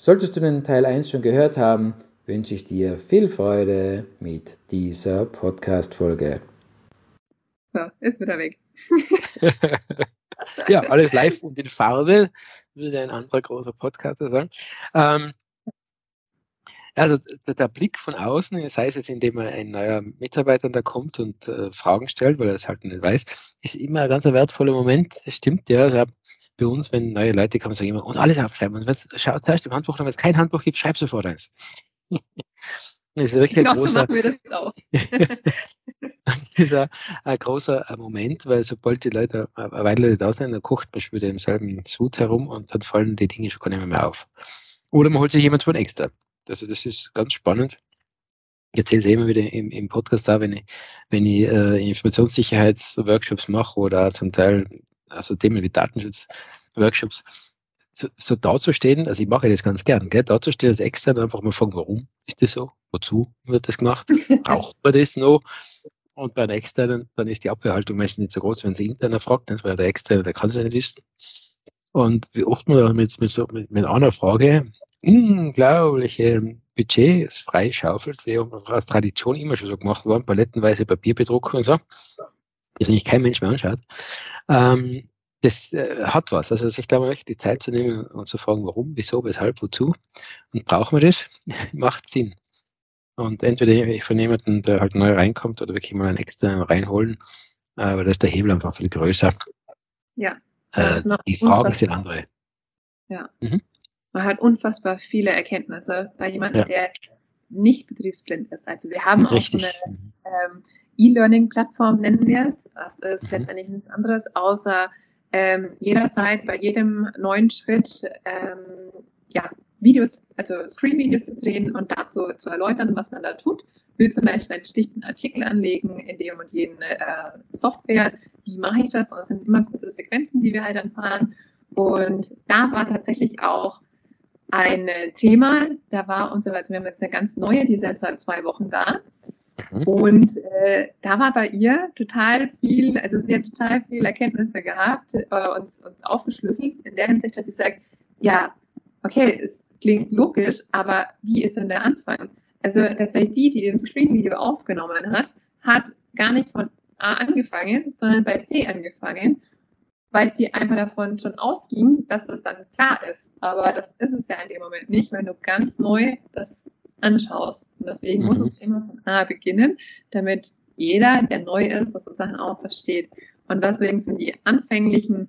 Solltest du den Teil 1 schon gehört haben, wünsche ich dir viel Freude mit dieser Podcast-Folge. So, ist wieder weg. ja, alles live und in Farbe, würde ein anderer großer Podcaster sagen. Ähm, also der, der, Blick von außen, sei es jetzt, indem ein neuer Mitarbeiter da kommt und äh, Fragen stellt, weil er es halt nicht weiß, ist immer ein ganz wertvoller Moment. Das stimmt, ja. Also bei uns, wenn neue Leute kommen, sagen immer, und alles aufschreiben. Und wenn es zuerst im Handbuch, wenn es kein Handbuch gibt, schreib sofort eins. das ist wirklich ein großer, ist ein, ein großer Moment, weil sobald die Leute eine Weile da sind, dann kocht man schon wieder im selben Sud herum und dann fallen die Dinge schon gar nicht mehr auf. Oder man holt sich jemand von extra. Also das ist ganz spannend. Ich erzähle es immer wieder im, im Podcast da, wenn ich, wenn ich äh, Informationssicherheitsworkshops mache oder zum Teil also Themen wie Datenschutzworkshops, so, so dazustehen, also ich mache das ganz gern, gell, dazustehen als extern einfach mal fragen, warum ist das so? Wozu wird das gemacht? Braucht man das noch? Und bei einem externen, dann ist die Abwehrhaltung meistens nicht so groß, wenn sie interner fragt, weil der externe, der kann es ja nicht wissen. Und wie oft man dann mit, mit, so, mit, mit einer Frage unglaubliche Budgets freischaufelt, wie aus Tradition immer schon so gemacht worden, palettenweise Papierbedruckung und so, das eigentlich kein Mensch mehr anschaut. Ähm, das äh, hat was. Also sich da mal echt die Zeit zu nehmen und zu fragen, warum, wieso, weshalb, wozu und brauchen wir das, macht Sinn. Und entweder von jemandem, der halt neu reinkommt oder wirklich mal einen externen reinholen, äh, weil da ist der Hebel einfach viel größer. Ja. Äh, die Fragen sind andere. Ja. Mhm. Man hat unfassbar viele Erkenntnisse bei jemandem, ja. der nicht betriebsblind ist. Also wir haben auch Richtig. so eine ähm, E-Learning-Plattform, nennen wir es. Das ist mhm. letztendlich nichts anderes, außer ähm, jederzeit bei jedem neuen Schritt ähm, ja, Videos, also Screen-Videos zu drehen und dazu zu erläutern, was man da tut. Will zum Beispiel einen schlichten Artikel anlegen in dem und jenen äh, Software. Wie mache ich das? Und es sind immer kurze Sequenzen, die wir halt dann fahren. Und da war tatsächlich auch ein Thema, da war unser, also wir haben jetzt eine ganz neue, die ist jetzt seit zwei Wochen da. Mhm. Und äh, da war bei ihr total viel, also sie hat total viele Erkenntnisse gehabt, äh, uns, uns aufgeschlüsselt, in der Hinsicht, dass sie sagt, ja, okay, es klingt logisch, aber wie ist denn der Anfang? Also tatsächlich die, die den Screen-Video aufgenommen hat, hat gar nicht von A angefangen, sondern bei C angefangen, weil sie einfach davon schon ausging, dass es dann klar ist. Aber das ist es ja in dem Moment nicht, wenn du ganz neu das anschaust. Und deswegen mhm. muss es immer von A beginnen, damit jeder, der neu ist, das sozusagen auch versteht. Und deswegen sind die anfänglichen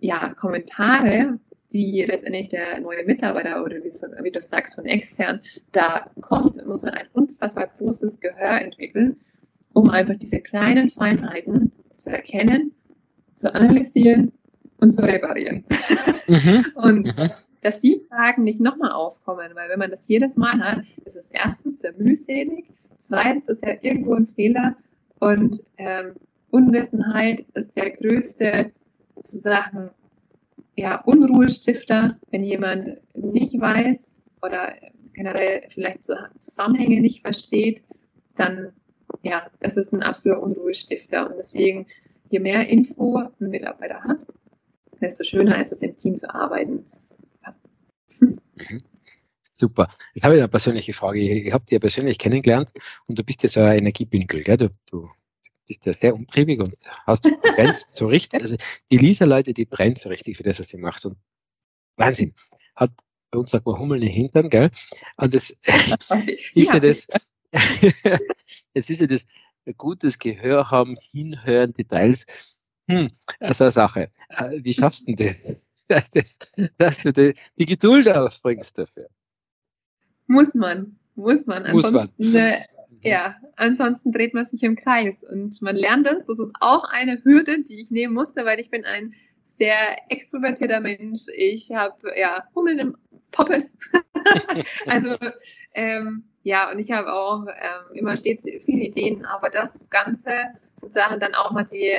ja, Kommentare, die letztendlich der neue Mitarbeiter oder wie du sagst von extern da kommt, muss man ein unfassbar großes Gehör entwickeln, um einfach diese kleinen Feinheiten zu erkennen, zu analysieren und zu reparieren. Mhm. und mhm dass die Fragen nicht nochmal aufkommen, weil wenn man das jedes Mal hat, ist es erstens sehr mühselig, zweitens ist ja irgendwo ein Fehler und ähm, Unwissenheit ist der größte sozusagen ja, Unruhestifter, wenn jemand nicht weiß oder generell vielleicht Zusammenhänge nicht versteht, dann ja, das ist ein absoluter Unruhestifter. Und deswegen, je mehr Info ein Mitarbeiter hat, desto schöner ist es, im Team zu arbeiten. Mhm. Super. Jetzt habe ich eine persönliche Frage. Ich habe dich ja persönlich kennengelernt und du bist ja so ein Energiebündel, gell? Du, du bist ja sehr umtriebig und hast brennst so richtig. Also die Lisa-Leute, die brennt so richtig für das, was sie macht. Und Wahnsinn. Hat bei uns sagt man Hummel in den Hintern, gell? Und das ist ja das, jetzt ist ja das gutes Gehör haben, hinhören, Details. Hm, also eine Sache. Äh, wie schaffst du denn das? Dass, das, dass du die, die Geduld aufbringst dafür. Muss man, muss man. Muss ansonsten, man. Äh, ja, ansonsten dreht man sich im Kreis und man lernt es. Das ist auch eine Hürde, die ich nehmen musste, weil ich bin ein sehr extrovertierter Mensch. Ich habe ja Hummeln im Poppes. also ähm, ja, und ich habe auch ähm, immer stets viele Ideen, aber das Ganze sozusagen dann auch mal die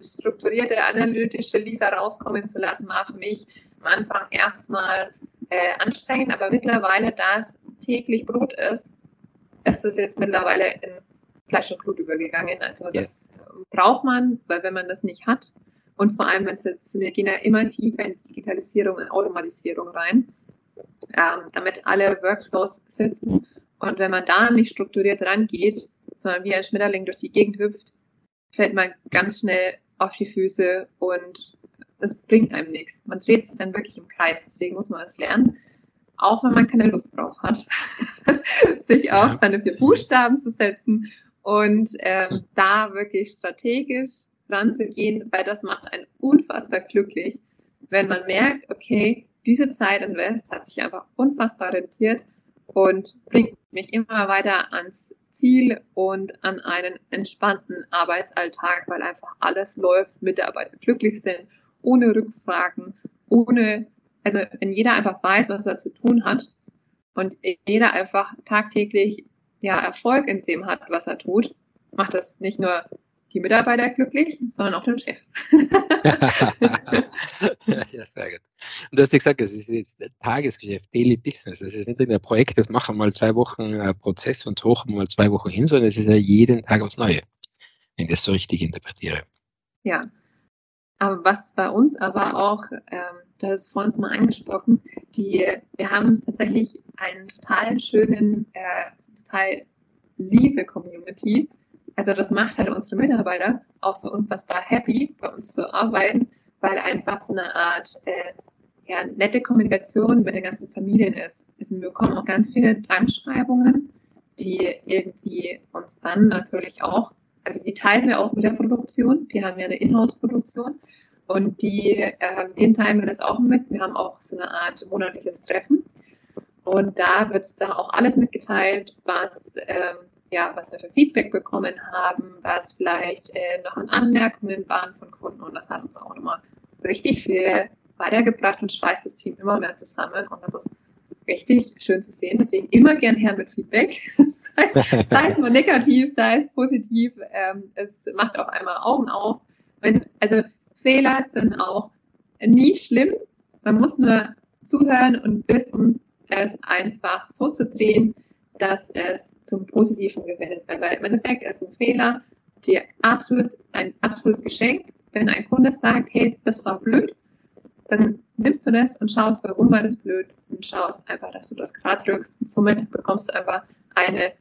strukturierte, analytische Lisa rauskommen zu lassen, war für mich am Anfang erstmal äh, anstrengend, aber mittlerweile, da es täglich Brot ist, ist es jetzt mittlerweile in Fleisch und Blut übergegangen. Also das braucht man, weil wenn man das nicht hat und vor allem, wenn es jetzt, wir gehen ja immer tiefer in Digitalisierung und Automatisierung rein, ähm, damit alle Workflows sitzen. Und wenn man da nicht strukturiert rangeht, sondern wie ein Schmetterling durch die Gegend hüpft, fällt man ganz schnell auf die Füße und es bringt einem nichts. Man dreht sich dann wirklich im Kreis. Deswegen muss man es lernen, auch wenn man keine Lust drauf hat, sich auch seine vier Buchstaben zu setzen und ähm, da wirklich strategisch ranzugehen, weil das macht einen unfassbar glücklich, wenn man merkt, okay, diese Zeit invest hat sich einfach unfassbar rentiert und bringt mich immer weiter ans Ziel und an einen entspannten Arbeitsalltag, weil einfach alles läuft, Mitarbeiter glücklich sind, ohne Rückfragen, ohne, also wenn jeder einfach weiß, was er zu tun hat und jeder einfach tagtäglich ja, Erfolg in dem hat, was er tut, macht das nicht nur die Mitarbeiter glücklich, sondern auch den Chef. ja, sehr gut. Und du hast ja gesagt, das ist jetzt Tagesgeschäft, Daily Business. Das ist nicht ein Projekt, das machen wir mal zwei Wochen äh, Prozess und hochen mal zwei Wochen hin, sondern es ist ja jeden Tag aufs Neue, wenn ich das so richtig interpretiere. Ja. Aber was bei uns aber auch, ähm, du hast es vorhin mal angesprochen, die, wir haben tatsächlich einen total schönen, äh, total liebe Community, also das macht halt unsere Mitarbeiter auch so unfassbar happy, bei uns zu arbeiten, weil einfach so eine Art äh, ja, nette Kommunikation mit den ganzen Familien ist. Also wir bekommen auch ganz viele Dankschreibungen, die irgendwie uns dann natürlich auch, also die teilen wir auch mit der Produktion. Wir haben ja eine Inhouse-Produktion und die, äh, den teilen wir das auch mit. Wir haben auch so eine Art monatliches Treffen. Und da wird da auch alles mitgeteilt, was ähm, ja, was wir für Feedback bekommen haben, was vielleicht äh, noch an Anmerkungen waren von Kunden. Und das hat uns auch nochmal richtig viel weitergebracht und schweißt das Team immer mehr zusammen. Und das ist richtig schön zu sehen. Deswegen immer gern her mit Feedback. sei, es, sei es mal negativ, sei es positiv. Ähm, es macht auch einmal Augen auf. Wenn, also Fehler sind auch nie schlimm. Man muss nur zuhören und wissen, es einfach so zu drehen, dass es zum Positiven gewendet wird. Weil im Endeffekt ist ein Fehler dir absolut ein absolutes Geschenk. Wenn ein Kunde sagt, hey, das war blöd, dann nimmst du das und schaust, warum war das blöd und schaust einfach, dass du das gerade drückst und somit bekommst du einfach eine,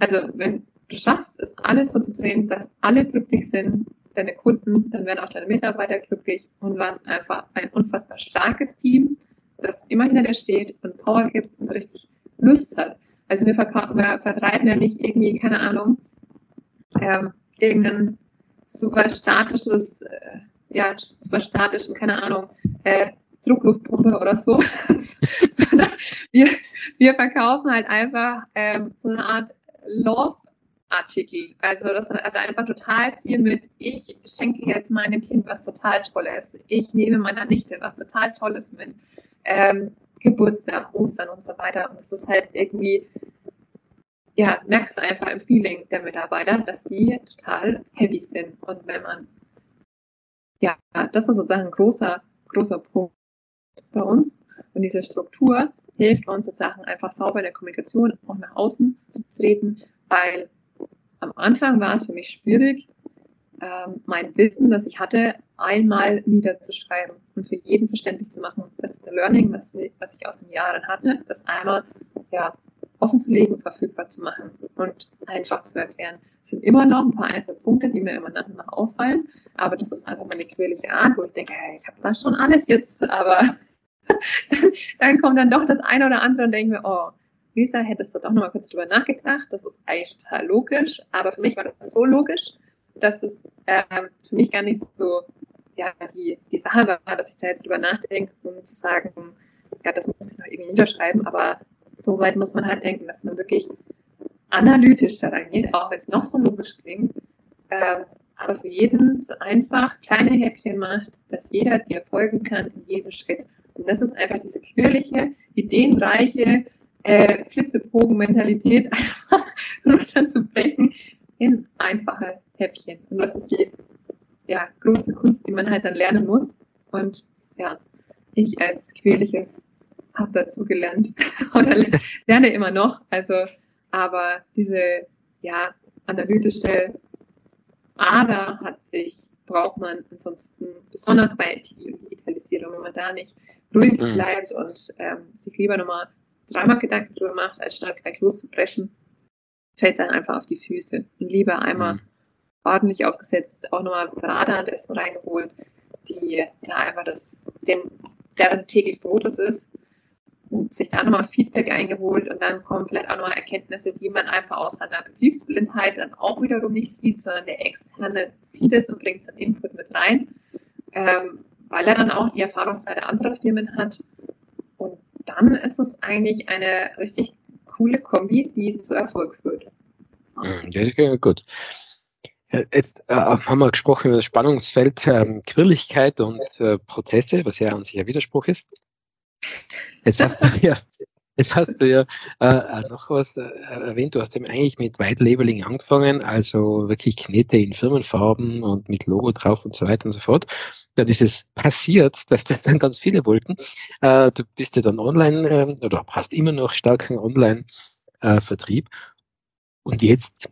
also wenn du schaffst, es alles so zu drehen, dass alle glücklich sind, deine Kunden, dann werden auch deine Mitarbeiter glücklich und hast einfach ein unfassbar starkes Team, das immer hinter dir steht und Power gibt und richtig Lust hat. Also wir, wir vertreiben ja nicht irgendwie, keine Ahnung, ähm, irgendein super statisches, äh, ja, super statischen, keine Ahnung, äh, Druckluftpumpe oder so, sondern wir, wir verkaufen halt einfach ähm, so eine Art Love-Artikel. Also das hat einfach total viel mit, ich schenke jetzt meinem Kind was total Tolles, ich nehme meiner Nichte was total Tolles mit. Ähm, Geburtstag, Ostern und so weiter. Und es ist halt irgendwie, ja, merkst du einfach im Feeling der Mitarbeiter, dass die total happy sind. Und wenn man, ja, das ist sozusagen ein großer, großer Punkt bei uns. Und diese Struktur hilft uns sozusagen einfach sauber in der Kommunikation auch nach außen zu treten, weil am Anfang war es für mich schwierig, ähm, mein Wissen, das ich hatte, einmal niederzuschreiben und für jeden verständlich zu machen. Das ist der Learning, was, was ich aus den Jahren hatte, das einmal ja, offen zu legen verfügbar zu machen und einfach zu erklären. Es sind immer noch ein paar einzelne Punkte, die mir immer nach und nach auffallen, aber das ist einfach meine quirlige Art, wo ich denke, hey, ich habe das schon alles jetzt, aber dann kommt dann doch das eine oder andere und denke mir, oh, Lisa, hättest du doch nochmal kurz drüber nachgedacht. Das ist eigentlich total logisch, aber für mich war das so logisch, dass es ähm, für mich gar nicht so ja, die, die Sache war, dass ich da jetzt drüber nachdenke, um zu sagen, ja, das muss ich noch irgendwie niederschreiben, aber so weit muss man halt denken, dass man wirklich analytisch da reingeht, auch wenn es noch so logisch klingt, ähm, aber für jeden so einfach kleine Häppchen macht, dass jeder dir folgen kann in jedem Schritt Und das ist einfach diese quirlige, ideenreiche, äh, Flitzebogen-Mentalität einfach runterzubrechen in einfache Häppchen. Und das ist die ja, große Kunst, die man halt dann lernen muss. Und ja, ich als quirliges habe dazu gelernt oder lerne immer noch. Also, aber diese ja, analytische Ader hat sich, braucht man ansonsten, besonders bei IT und Digitalisierung, wenn man da nicht ruhig mhm. bleibt und ähm, sich lieber nochmal dreimal Gedanken drüber macht, als statt gleich loszubrechen, fällt es dann einfach auf die Füße. Und lieber einmal mhm. Ordentlich aufgesetzt, auch nochmal Berater am besten reingeholt, die da einfach das, den, deren täglich Brot ist sich da nochmal Feedback eingeholt und dann kommen vielleicht auch nochmal Erkenntnisse, die man einfach aus seiner Betriebsblindheit dann auch wiederum nicht sieht, sondern der Externe sieht es und bringt seinen Input mit rein, ähm, weil er dann auch die Erfahrungswerte anderer Firmen hat. Und dann ist es eigentlich eine richtig coole Kombi, die zu Erfolg führt. Das ist gut. Jetzt äh, haben wir gesprochen über das Spannungsfeld ähm, Quirligkeit und äh, Prozesse, was ja an sich ein Widerspruch ist. Jetzt hast du ja, jetzt hast du ja äh, noch was äh, erwähnt. Du hast eben eigentlich mit White Labeling angefangen, also wirklich Knete in Firmenfarben und mit Logo drauf und so weiter und so fort. Dann ist es passiert, dass das dann ganz viele wollten. Äh, du bist ja dann online äh, oder hast immer noch starken Online-Vertrieb. und jetzt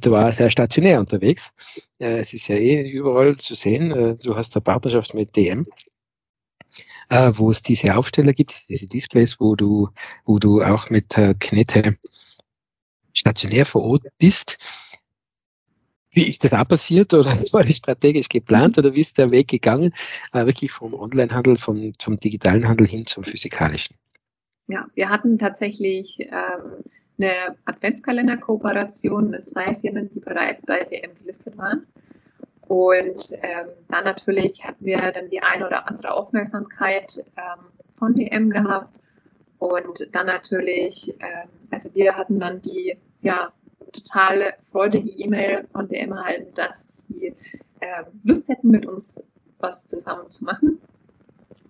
du aber sehr stationär unterwegs. Äh, es ist ja eh überall zu sehen. Äh, du hast eine Partnerschaft mit DM äh, wo es diese Aufsteller gibt, diese Displays, wo du, wo du auch mit Knete stationär vor Ort bist. Wie ist das auch passiert oder war das strategisch geplant oder wie ist der Weg gegangen, wirklich vom Onlinehandel, vom, vom digitalen Handel hin zum physikalischen? Ja, wir hatten tatsächlich ähm, eine Adventskalender-Kooperation mit zwei Firmen, die bereits bei DM gelistet waren. Und ähm, dann natürlich hatten wir dann die eine oder andere Aufmerksamkeit ähm, von DM gehabt. Und dann natürlich, ähm, also wir hatten dann die ja, totale freudige E-Mail von DM erhalten, dass sie ähm, Lust hätten, mit uns was zusammen zu machen.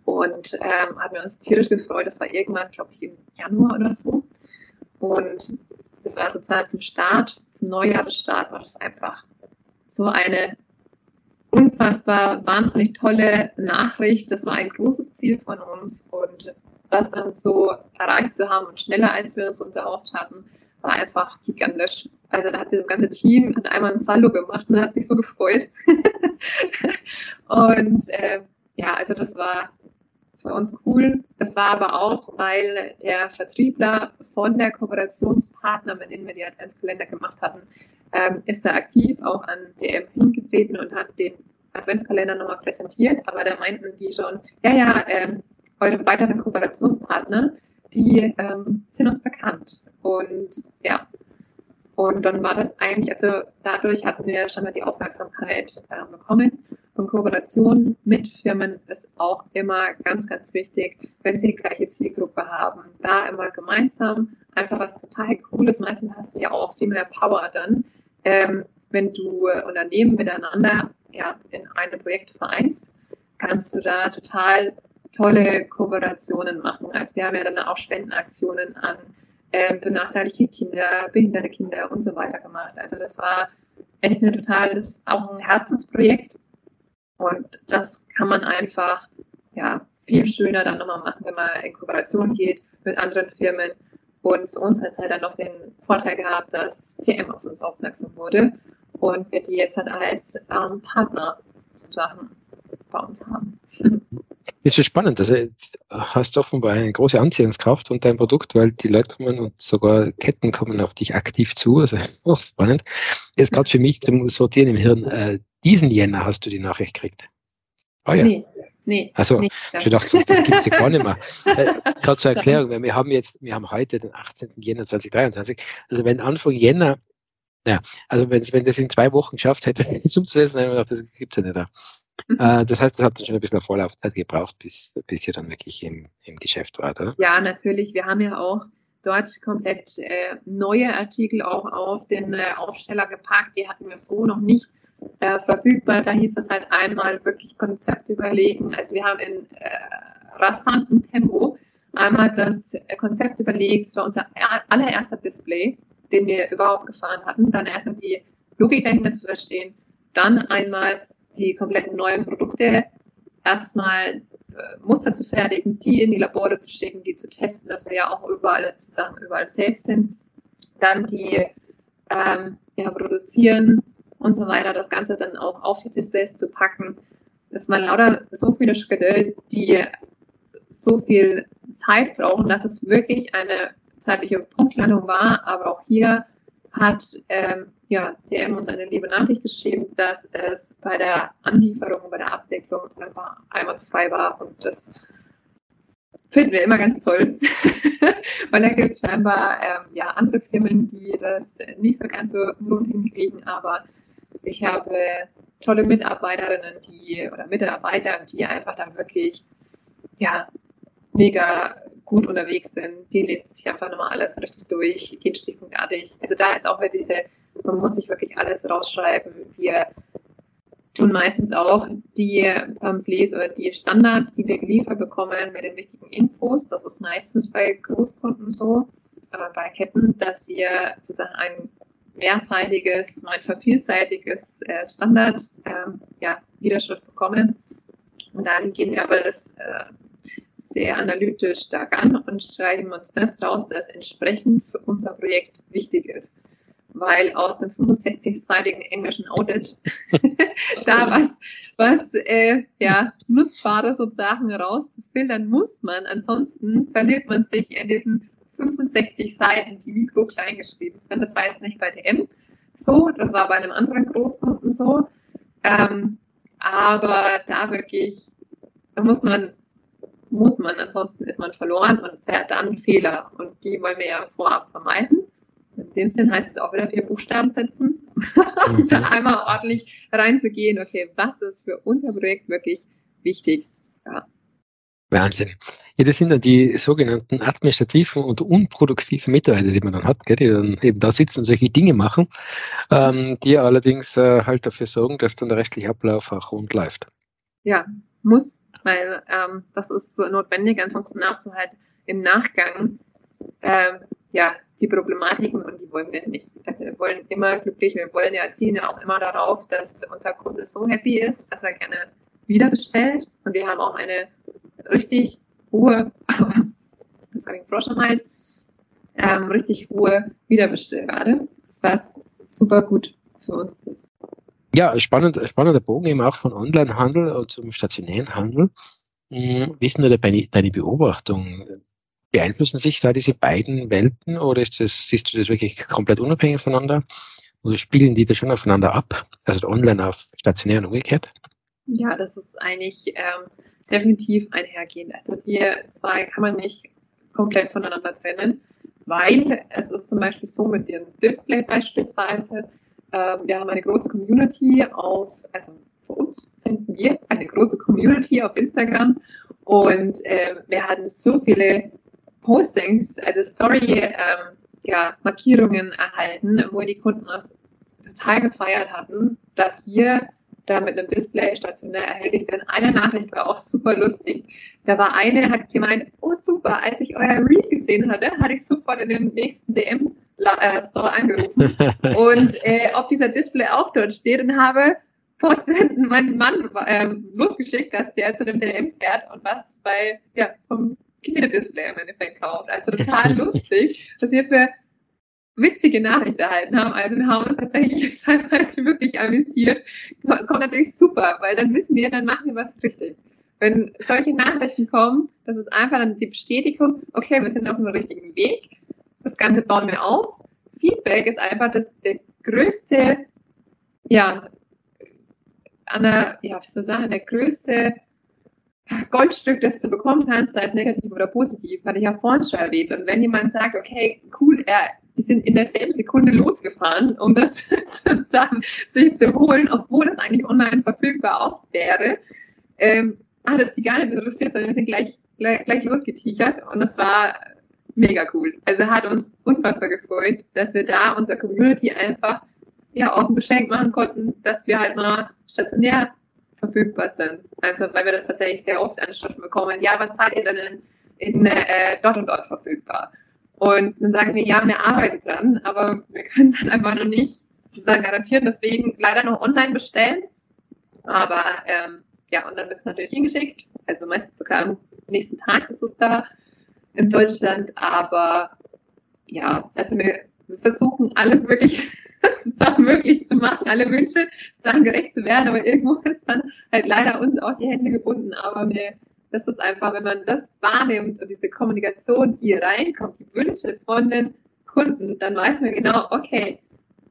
Und ähm, haben wir uns tierisch gefreut. Das war irgendwann, glaube ich, im Januar oder so. Und das war sozusagen zum Start, zum Neujahresstart, war das einfach so eine unfassbar wahnsinnig tolle Nachricht. Das war ein großes Ziel von uns und das dann so erreicht zu haben und schneller als wir es uns erhofft hatten, war einfach gigantisch. Also da hat sich das ganze Team hat einmal ein Saldo gemacht und hat sich so gefreut. und äh, ja, also das war für uns cool. Das war aber auch, weil der Vertriebler von der Kooperationspartner, mit denen wir die Adventskalender gemacht hatten, ähm, ist er aktiv auch an DM hingetreten und hat den Adventskalender nochmal präsentiert. Aber da meinten die schon, ja, ja, ähm, eure weiteren Kooperationspartner, die ähm, sind uns bekannt. Und ja, und dann war das eigentlich, also dadurch hatten wir schon mal die Aufmerksamkeit äh, bekommen. Und Kooperation mit Firmen ist auch immer ganz, ganz wichtig, wenn sie die gleiche Zielgruppe haben. Da immer gemeinsam einfach was total Cooles. Meistens hast du ja auch viel mehr Power dann, ähm, wenn du Unternehmen miteinander ja, in einem Projekt vereinst, kannst du da total tolle Kooperationen machen. Also wir haben ja dann auch Spendenaktionen an äh, benachteiligte Kinder, behinderte Kinder und so weiter gemacht. Also das war echt ein totales, auch ein Herzensprojekt. Und das kann man einfach ja, viel schöner dann nochmal machen, wenn man in Kooperation geht mit anderen Firmen. Und für uns hat es halt dann noch den Vorteil gehabt, dass TM auf uns aufmerksam wurde und wir die jetzt dann als ähm, Partner Sachen bei uns haben. Das ist spannend. Also jetzt hast du offenbar eine große Anziehungskraft und dein Produkt, weil die Leute kommen und sogar Ketten kommen auf dich aktiv zu. Also auch spannend. Jetzt gerade für mich zum Sortieren im Hirn. Äh, diesen Jänner hast du die Nachricht gekriegt. Oh ja. Nee. Nee, also nee, ich dachte, das gibt es ja gar nicht mehr. Äh, gerade zur Erklärung, weil wir haben jetzt, wir haben heute den 18. Jänner 2023. Also wenn Anfang Jänner, ja, also wenn, wenn das in zwei Wochen geschafft hätte, es umzusetzen, dann habe ich gedacht, das gibt es ja nicht da. Mhm. Äh, das heißt, das hat schon ein bisschen Vorlaufzeit gebraucht, bis, bis ihr dann wirklich im, im Geschäft wart, oder? Ja, natürlich. Wir haben ja auch dort komplett äh, neue Artikel auch auf den äh, Aufsteller gepackt. Die hatten wir so noch nicht äh, verfügbar. Da hieß es halt einmal wirklich Konzept überlegen. Also wir haben in äh, rasanten Tempo einmal das Konzept überlegt. Es war unser allererster Display, den wir überhaupt gefahren hatten. Dann erstmal die Logik dahinter zu verstehen. Dann einmal die kompletten neuen Produkte erstmal äh, Muster zu fertigen, die in die Labore zu schicken, die zu testen, dass wir ja auch überall sozusagen überall safe sind. Dann die ähm, ja, produzieren und so weiter, das Ganze dann auch auf die Displays zu packen. Das waren lauter so viele Schritte, die so viel Zeit brauchen, dass es wirklich eine zeitliche Punktlandung war. Aber auch hier hat ähm, ja, DM uns eine liebe Nachricht geschrieben, dass es bei der Anlieferung, bei der Abwicklung einfach einwandfrei war. Und das finden wir immer ganz toll. Weil da gibt es scheinbar ähm, ja, andere Firmen, die das nicht so ganz so rund hinkriegen. Aber ich habe tolle Mitarbeiterinnen, die oder Mitarbeiter, die einfach da wirklich ja, mega gut unterwegs sind. Die lesen sich einfach nochmal alles richtig durch, gehen stichpunktartig. Also da ist auch wieder diese, man muss sich wirklich alles rausschreiben. Wir tun meistens auch die Pamphlets oder die Standards, die wir geliefert bekommen mit den wichtigen Infos. Das ist meistens bei Großkunden so, äh, bei Ketten, dass wir sozusagen ein mehrseitiges, manchmal vielseitiges äh, Standard äh, ja, Niederschrift bekommen. Und dann gehen wir aber das äh, sehr analytisch stark an und schreiben uns das raus, das entsprechend für unser Projekt wichtig ist. Weil aus einem 65-seitigen englischen Audit da was, was äh, ja, nutzbare sozusagen rauszufiltern muss man. Ansonsten verliert man sich in diesen 65 Seiten, die mikro klein geschrieben sind. Das war jetzt nicht bei DM so, das war bei einem anderen Großkunden so. Ähm, aber da wirklich, da muss man muss man, ansonsten ist man verloren und fährt dann Fehler. Und die wollen wir ja vorab vermeiden. In dem Sinn heißt es auch wieder vier Buchstaben setzen, um da einmal ordentlich reinzugehen, okay, was ist für unser Projekt wirklich wichtig? Ja. Wahnsinn. Ja, das sind dann die sogenannten administrativen und unproduktiven Mitarbeiter, die man dann hat, gell, die dann eben da sitzen und solche Dinge machen, ähm, die allerdings äh, halt dafür sorgen, dass dann der rechtliche Ablauf auch rund läuft. Ja, muss, weil ähm, das ist so notwendig. Ansonsten hast du halt im Nachgang ähm, ja die Problematiken und die wollen wir nicht. Also wir wollen immer glücklich, wir wollen ja ziehen ja auch immer darauf, dass unser Kunde so happy ist, dass er gerne wieder bestellt. Und wir haben auch eine richtig hohe, was habe ich Frosch am Hals, ähm, richtig hohe Wiederbestellrate, was super gut für uns ist. Ja, spannend, spannender Bogen eben auch von Onlinehandel zum stationären Handel. Hm, wie ist denn deine, deine Beobachtung? Beeinflussen sich da diese beiden Welten oder ist das, siehst du das wirklich komplett unabhängig voneinander? Oder spielen die da schon aufeinander ab? Also online auf stationär und umgekehrt? Ja, das ist eigentlich ähm, definitiv einhergehend. Also die zwei kann man nicht komplett voneinander trennen, weil es ist zum Beispiel so mit dem Display beispielsweise, wir haben eine große Community auf, also für uns finden wir eine große Community auf Instagram und äh, wir hatten so viele Postings, also Story, ähm, ja, Markierungen erhalten, wo die Kunden das total gefeiert hatten, dass wir da mit einem Display stationär erhältlich sind. Eine Nachricht war auch super lustig. Da war eine, hat gemeint, oh super, als ich euer Reel gesehen hatte, hatte ich sofort in den nächsten DM Store angerufen und äh, ob dieser Display auch dort steht und habe postwendend meinen Mann ähm, losgeschickt, dass der zu dem DM fährt und was bei, ja, vom Kinedisplay im Endeffekt kauft. Also total lustig, was wir für witzige Nachrichten erhalten haben. Also wir haben uns tatsächlich teilweise wirklich amüsiert. Kommt natürlich super, weil dann wissen wir, dann machen wir was richtig. Wenn solche Nachrichten kommen, das ist einfach dann die Bestätigung, okay, wir sind auf dem richtigen Weg das Ganze bauen wir auf. Feedback ist einfach das der größte, ja, an der, ja, ich sagen, der größte Goldstück, das du bekommen kannst, sei es negativ oder positiv, hatte ich ja vorhin schon erwähnt. Und wenn jemand sagt, okay, cool, er, die sind in derselben Sekunde losgefahren, um das sozusagen sich zu holen, obwohl das eigentlich online verfügbar auch wäre, ähm, hat es die gar nicht interessiert, sondern wir sind gleich, gleich, gleich losgetichert. Und das war mega cool. Also hat uns unfassbar gefreut, dass wir da unserer Community einfach ja auch ein Geschenk machen konnten, dass wir halt mal stationär verfügbar sind. Also weil wir das tatsächlich sehr oft angeschrieben bekommen. Ja, wann seid ihr denn in, in äh, dort und dort verfügbar? Und dann sagen wir, ja, wir arbeiten dran, aber wir können es dann einfach noch nicht sozusagen garantieren. Deswegen leider noch online bestellen. Aber ähm, ja, und dann wird es natürlich hingeschickt. Also meistens sogar am nächsten Tag ist es da in Deutschland. Aber ja, also wir, versuchen alles wirklich Sachen möglich zu machen, alle Wünsche Sachen gerecht zu werden, aber irgendwo ist dann halt leider uns auch die Hände gebunden. Aber mir, das ist einfach, wenn man das wahrnimmt und diese Kommunikation hier reinkommt, die Wünsche von den Kunden, dann weiß man genau, okay,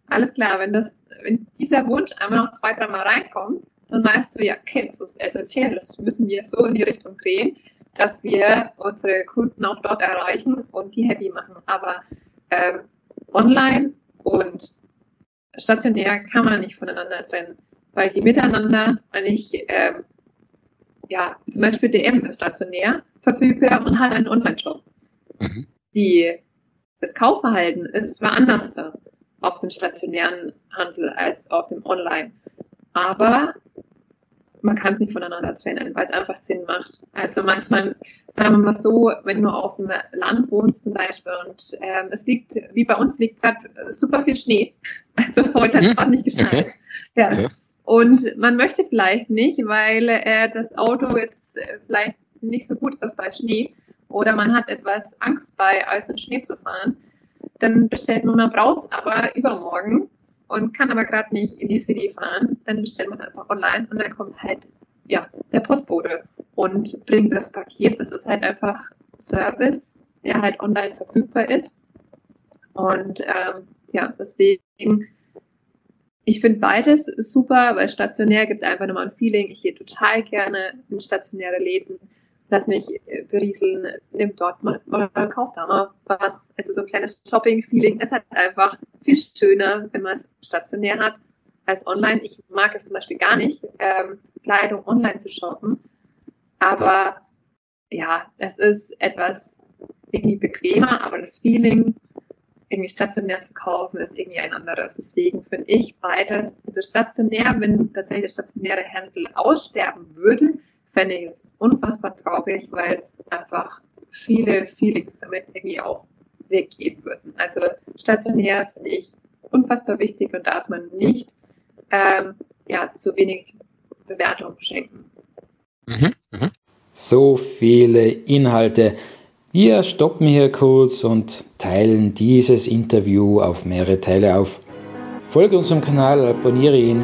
alles klar, wenn das, wenn dieser Wunsch einmal noch zwei, dreimal reinkommt, dann weißt du ja, okay, das ist essentiell, das müssen wir so in die Richtung drehen, dass wir unsere Kunden auch dort erreichen und die happy machen. Aber ähm, online und stationär kann man nicht voneinander trennen, weil die miteinander, wenn ich, ähm, ja, zum Beispiel DM ist stationär verfügbar und hat einen Online-Shop. Mhm. Die, das Kaufverhalten ist zwar anders auf dem stationären Handel als auf dem Online, aber man kann es nicht voneinander trennen, weil es einfach Sinn macht. Also manchmal, sagen wir mal so, wenn du auf dem Land wohnst zum Beispiel und ähm, es liegt, wie bei uns liegt gerade super viel Schnee. Also heute hat es mhm. nicht geschneit. Ja. ja. Und man möchte vielleicht nicht, weil äh, das Auto jetzt äh, vielleicht nicht so gut ist bei Schnee oder man hat etwas Angst bei Eis und Schnee zu fahren, dann bestellt man, man braucht es aber übermorgen und kann aber gerade nicht in die City fahren, dann bestellen wir es einfach online und dann kommt halt ja, der Postbote und bringt das Paket. Das ist halt einfach Service, der halt online verfügbar ist. Und ähm, ja, deswegen, ich finde beides super, weil stationär gibt einfach nochmal ein Feeling. Ich gehe total gerne in stationäre Läden lass mich äh, berieseln, nimm dort mal, mal kauft da mal was. Also so ein kleines Shopping-Feeling ist halt einfach viel schöner, wenn man es stationär hat als online. Ich mag es zum Beispiel gar nicht, ähm, Kleidung online zu shoppen. Aber ja, es ist etwas irgendwie bequemer, aber das Feeling, irgendwie stationär zu kaufen, ist irgendwie ein anderes. Deswegen finde ich beides, also stationär, wenn tatsächlich der stationäre Handel aussterben würde, fände ich es unfassbar traurig, weil einfach viele Feelings damit irgendwie auch weggehen würden. Also stationär finde ich unfassbar wichtig und darf man nicht ähm, ja, zu wenig Bewertung schenken. Mhm, mh. So viele Inhalte. Wir stoppen hier kurz und teilen dieses Interview auf mehrere Teile auf. Folge unserem Kanal, abonniere ihn